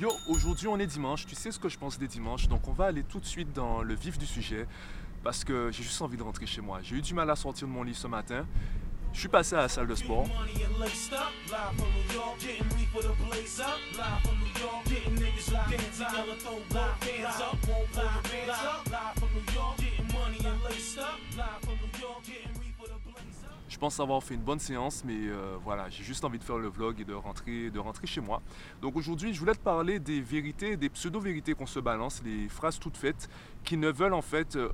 Yo, aujourd'hui on est dimanche, tu sais ce que je pense des dimanches, donc on va aller tout de suite dans le vif du sujet parce que j'ai juste envie de rentrer chez moi. J'ai eu du mal à sortir de mon lit ce matin. Je suis passé à la salle de sport. Je pense avoir fait une bonne séance, mais euh, voilà, j'ai juste envie de faire le vlog et de rentrer, de rentrer chez moi. Donc aujourd'hui, je voulais te parler des vérités, des pseudo-vérités qu'on se balance, les phrases toutes faites qui ne veulent en fait euh,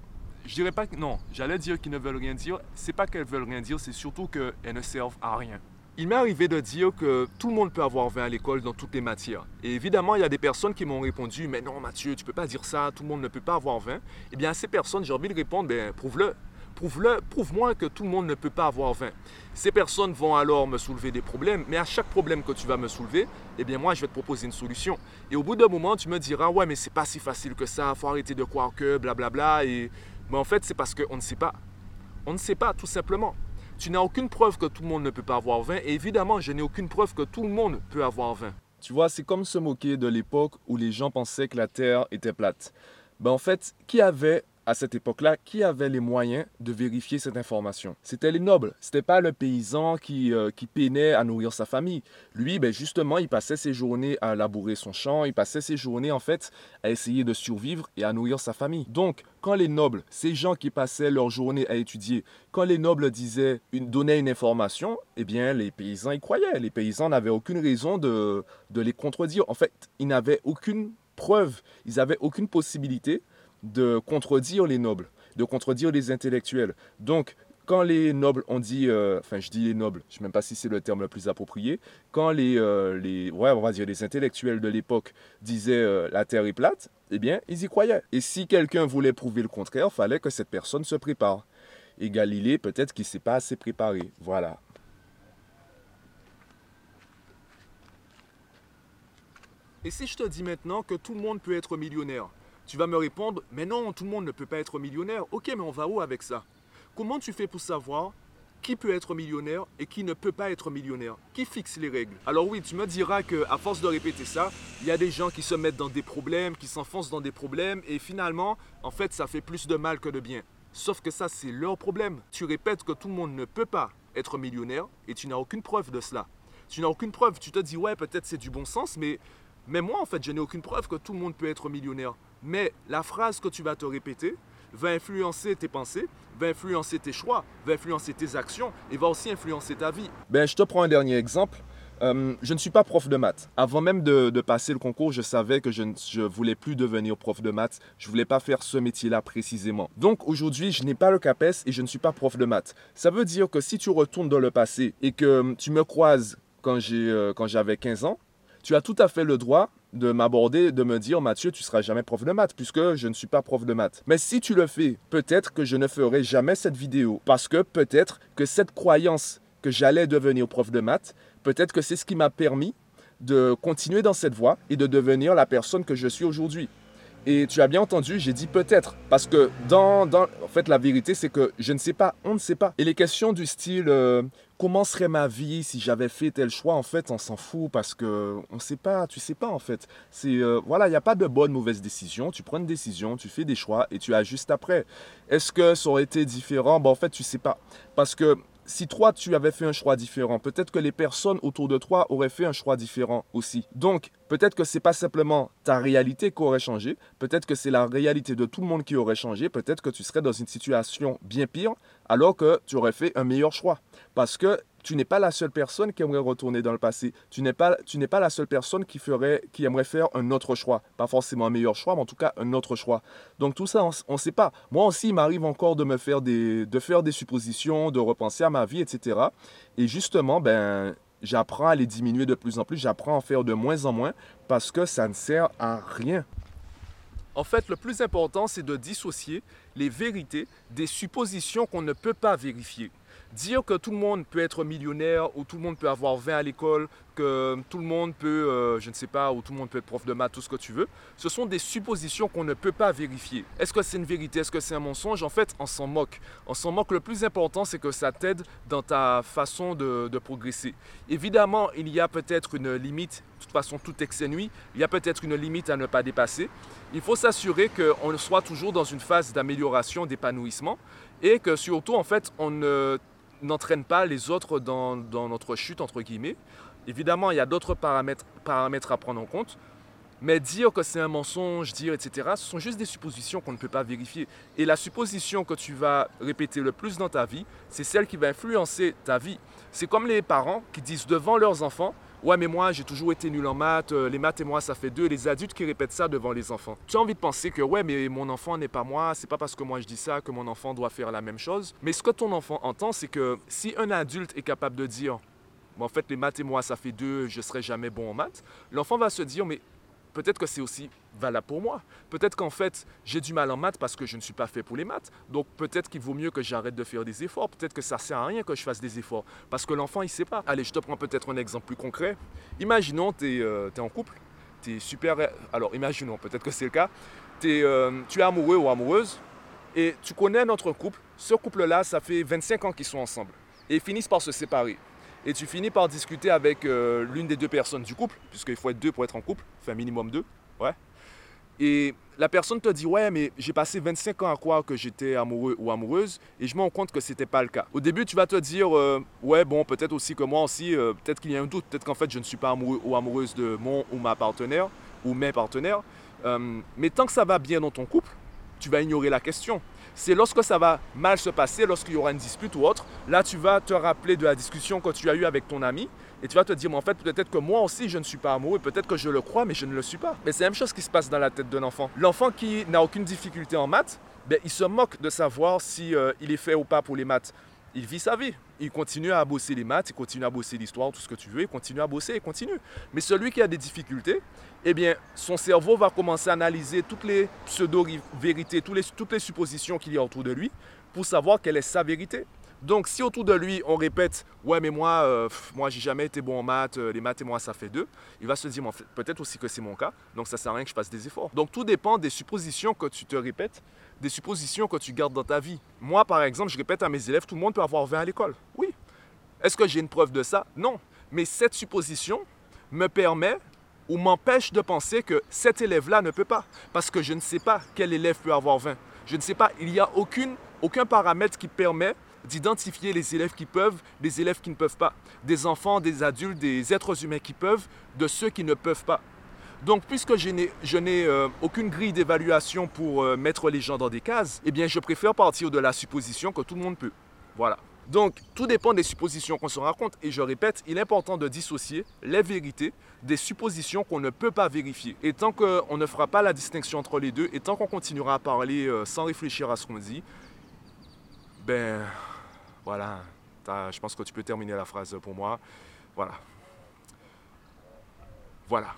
je dirais pas que non, j'allais dire qu'ils ne veulent rien dire. C'est pas qu'elles veulent rien dire, c'est surtout qu'elles ne servent à rien. Il m'est arrivé de dire que tout le monde peut avoir 20 à l'école dans toutes les matières. Et évidemment, il y a des personnes qui m'ont répondu Mais non, Mathieu, tu peux pas dire ça, tout le monde ne peut pas avoir 20. Eh bien, à ces personnes, j'ai envie de répondre Ben, prouve-le. Prouve-le, prouve-moi que tout le monde ne peut pas avoir 20. Ces personnes vont alors me soulever des problèmes, mais à chaque problème que tu vas me soulever, eh bien moi je vais te proposer une solution. Et au bout d'un moment, tu me diras ouais mais c'est pas si facile que ça, faut arrêter de croire que blablabla et mais en fait, c'est parce qu'on ne sait pas. On ne sait pas, tout simplement. Tu n'as aucune preuve que tout le monde ne peut pas avoir 20. Et évidemment, je n'ai aucune preuve que tout le monde peut avoir 20. Tu vois, c'est comme se moquer de l'époque où les gens pensaient que la Terre était plate. Ben, en fait, qui avait à cette époque-là, qui avait les moyens de vérifier cette information? C'était les nobles. C'était pas le paysan qui, euh, qui peinait à nourrir sa famille. Lui, ben justement, il passait ses journées à labourer son champ, il passait ses journées en fait à essayer de survivre et à nourrir sa famille. Donc, quand les nobles, ces gens qui passaient leur journée à étudier, quand les nobles disaient, une, donnaient une information, eh bien, les paysans y croyaient. Les paysans n'avaient aucune raison de, de les contredire. En fait, ils n'avaient aucune preuve, ils n'avaient aucune possibilité de contredire les nobles, de contredire les intellectuels. Donc, quand les nobles ont dit, euh, enfin je dis les nobles, je ne sais même pas si c'est le terme le plus approprié, quand les, euh, les les intellectuels de l'époque disaient euh, la terre est plate, eh bien ils y croyaient. Et si quelqu'un voulait prouver le contraire, il fallait que cette personne se prépare. Et Galilée, peut-être qu'il ne s'est pas assez préparé. Voilà. Et si je te dis maintenant que tout le monde peut être millionnaire, tu vas me répondre, mais non, tout le monde ne peut pas être millionnaire. Ok, mais on va où avec ça? Comment tu fais pour savoir qui peut être millionnaire et qui ne peut pas être millionnaire? Qui fixe les règles? Alors oui, tu me diras que à force de répéter ça, il y a des gens qui se mettent dans des problèmes, qui s'enfoncent dans des problèmes et finalement, en fait, ça fait plus de mal que de bien. Sauf que ça, c'est leur problème. Tu répètes que tout le monde ne peut pas être millionnaire et tu n'as aucune preuve de cela. Tu n'as aucune preuve. Tu te dis, ouais, peut-être c'est du bon sens, mais, mais moi, en fait, je n'ai aucune preuve que tout le monde peut être millionnaire. Mais la phrase que tu vas te répéter va influencer tes pensées, va influencer tes choix, va influencer tes actions et va aussi influencer ta vie. Ben, je te prends un dernier exemple. Euh, je ne suis pas prof de maths. Avant même de, passer le concours, je savais que je ne voulais plus devenir prof de maths. Je ne voulais pas faire ce métier-là précisément. Donc aujourd'hui, je n'ai pas le CAPES et je ne suis pas prof de maths. Ça veut dire que si tu retournes dans le passé et que tu me croises quand euh, j'avais 15 ans, tu as tout à fait le droit de m'aborder, de me dire Mathieu, tu seras jamais prof de maths puisque je ne suis pas prof de maths. Mais si tu le fais, peut-être que je ne ferai jamais cette vidéo parce que peut-être que cette croyance que j'allais devenir prof de maths, peut-être que c'est ce qui m'a permis de continuer dans cette voie et de devenir la personne que je suis aujourd'hui. Et tu as bien entendu, j'ai dit peut-être, parce que dans, dans, en fait, la vérité, c'est que je ne sais pas, on ne sait pas. Et les questions du style, euh, comment serait ma vie si j'avais fait tel choix, en fait, on s'en fout, parce que on ne sait pas, tu sais pas, en fait. C'est, euh, voilà, il n'y a pas de bonne, mauvaise décision. Tu prends une décision, tu fais des choix et tu ajustes après. Est-ce que ça aurait été différent? Ben, en fait, tu sais pas. Parce que si toi, tu avais fait un choix différent, peut-être que les personnes autour de toi auraient fait un choix différent aussi. Donc, peut-être que ce n'est pas simplement ta réalité qui aurait changé, peut-être que c'est la réalité de tout le monde qui aurait changé, peut-être que tu serais dans une situation bien pire alors que tu aurais fait un meilleur choix. Parce que tu n'es pas la seule personne qui aimerait retourner dans le passé. Tu n'es pas, la seule personne qui aimerait faire un autre choix. Pas forcément un meilleur choix, mais en tout cas un autre choix. Donc tout ça, on ne sait pas. Moi aussi, il m'arrive encore de me faire des, de faire des suppositions, de repenser à ma vie, etc. Et justement, ben, j'apprends à les diminuer de plus en plus. J'apprends à en faire de moins en moins parce que ça ne sert à rien. En fait, le plus important, c'est de dissocier les vérités des suppositions qu'on ne peut pas vérifier. Dire que tout le monde peut être millionnaire ou tout le monde peut avoir 20 à l'école, que tout le monde peut, euh, je ne sais pas, ou tout le monde peut être prof de maths, tout ce que tu veux, ce sont des suppositions qu'on ne peut pas vérifier. Est-ce que c'est une vérité? Est-ce que c'est un mensonge? En fait, on s'en moque. On s'en moque. Le plus important, c'est que ça t'aide dans ta façon de, progresser. Évidemment, il y a peut-être une limite. De toute façon, tout nuit. Il y a peut-être une limite à ne pas dépasser. Il faut s'assurer qu'on soit toujours dans une phase d'amélioration, d'épanouissement et que surtout, en fait, on ne n'entraîne pas les autres dans, notre chute, entre guillemets. Évidemment, il y a d'autres paramètres, paramètres à prendre en compte, mais dire que c'est un mensonge, dire, etc., ce sont juste des suppositions qu'on ne peut pas vérifier. Et la supposition que tu vas répéter le plus dans ta vie, c'est celle qui va influencer ta vie. C'est comme les parents qui disent devant leurs enfants, Ouais, mais moi, j'ai toujours été nul en maths, euh, les maths et moi, ça fait deux. Les adultes qui répètent ça devant les enfants. Tu as envie de penser que, ouais, mais mon enfant n'est pas moi, c'est pas parce que moi je dis ça que mon enfant doit faire la même chose. Mais ce que ton enfant entend, c'est que si un adulte est capable de dire, en fait, les maths et moi, ça fait deux, je serai jamais bon en maths, l'enfant va se dire, mais peut-être que c'est aussi valable pour moi. Peut-être qu'en fait, j'ai du mal en maths parce que je ne suis pas fait pour les maths. Donc peut-être qu'il vaut mieux que j'arrête de faire des efforts. Peut-être que ça sert à rien que je fasse des efforts. Parce que l'enfant, il ne sait pas. Allez, je te prends peut-être un exemple plus concret. Imaginons, tu es, euh, en couple. Tu es super... Alors, imaginons, peut-être que c'est le cas. Euh, tu es amoureux ou amoureuse. Et tu connais notre couple. Ce couple-là, ça fait 25 ans qu'ils sont ensemble. Et ils finissent par se séparer et tu finis par discuter avec euh, l'une des deux personnes du couple, puisqu'il faut être deux pour être en couple, enfin minimum deux, ouais. Et la personne te dit ouais mais j'ai passé 25 ans à croire que j'étais amoureux ou amoureuse et je me rends compte que c'était pas le cas. Au début tu vas te dire euh, ouais bon peut-être aussi que moi aussi euh, peut-être qu'il y a un doute peut-être qu'en fait je ne suis pas amoureux ou amoureuse de mon ou ma partenaire ou mes partenaires. mais tant que ça va bien dans ton couple, tu vas ignorer la question. C'est lorsque ça va mal se passer, lorsqu'il y aura une dispute ou autre, là tu vas te rappeler de la discussion que tu as eue avec ton ami et tu vas te dire, mais en fait, peut-être que moi aussi je ne suis pas amoureux, peut-être que je le crois, mais je ne le suis pas. Mais c'est la même chose qui se passe dans la tête d'un enfant. L'enfant qui n'a aucune difficulté en maths, ben, il se moque de savoir si euh, il est fait ou pas pour les maths il vit sa vie. Il continue à bosser les maths, il continue à bosser l'histoire, tout ce que tu veux, il continue à bosser, il continue. Mais celui qui a des difficultés, eh bien, son cerveau va commencer à analyser toutes les pseudo-vérités, toutes les, toutes les suppositions qu'il y a autour de lui pour savoir quelle est sa vérité. Donc, si autour de lui, on répète Ouais, mais moi, euh, moi, j'ai jamais été bon en maths, euh, les maths et moi, ça fait deux, il va se dire Peut-être aussi que c'est mon cas, donc ça sert à rien que je fasse des efforts. Donc, tout dépend des suppositions que tu te répètes, des suppositions que tu gardes dans ta vie. Moi, par exemple, je répète à mes élèves Tout le monde peut avoir 20 à l'école. Oui. Est-ce que j'ai une preuve de ça? Non. Mais cette supposition me permet ou m'empêche de penser que cet élève-là ne peut pas. Parce que je ne sais pas quel élève peut avoir 20. Je ne sais pas, il n'y a aucune, aucun paramètre qui permet d'identifier les élèves qui peuvent, des élèves qui ne peuvent pas, des enfants, des adultes, des êtres humains qui peuvent, de ceux qui ne peuvent pas. Donc, puisque je n'ai euh, aucune grille d'évaluation pour euh, mettre les gens dans des cases, eh bien, je préfère partir de la supposition que tout le monde peut. Voilà. Donc, tout dépend des suppositions qu'on se raconte. Et je répète, il est important de dissocier les vérités des suppositions qu'on ne peut pas vérifier. Et tant qu'on ne fera pas la distinction entre les deux, et tant qu'on continuera à parler euh, sans réfléchir à ce qu'on dit, ben, voilà, je pense que tu peux terminer la phrase pour moi. Voilà. Voilà.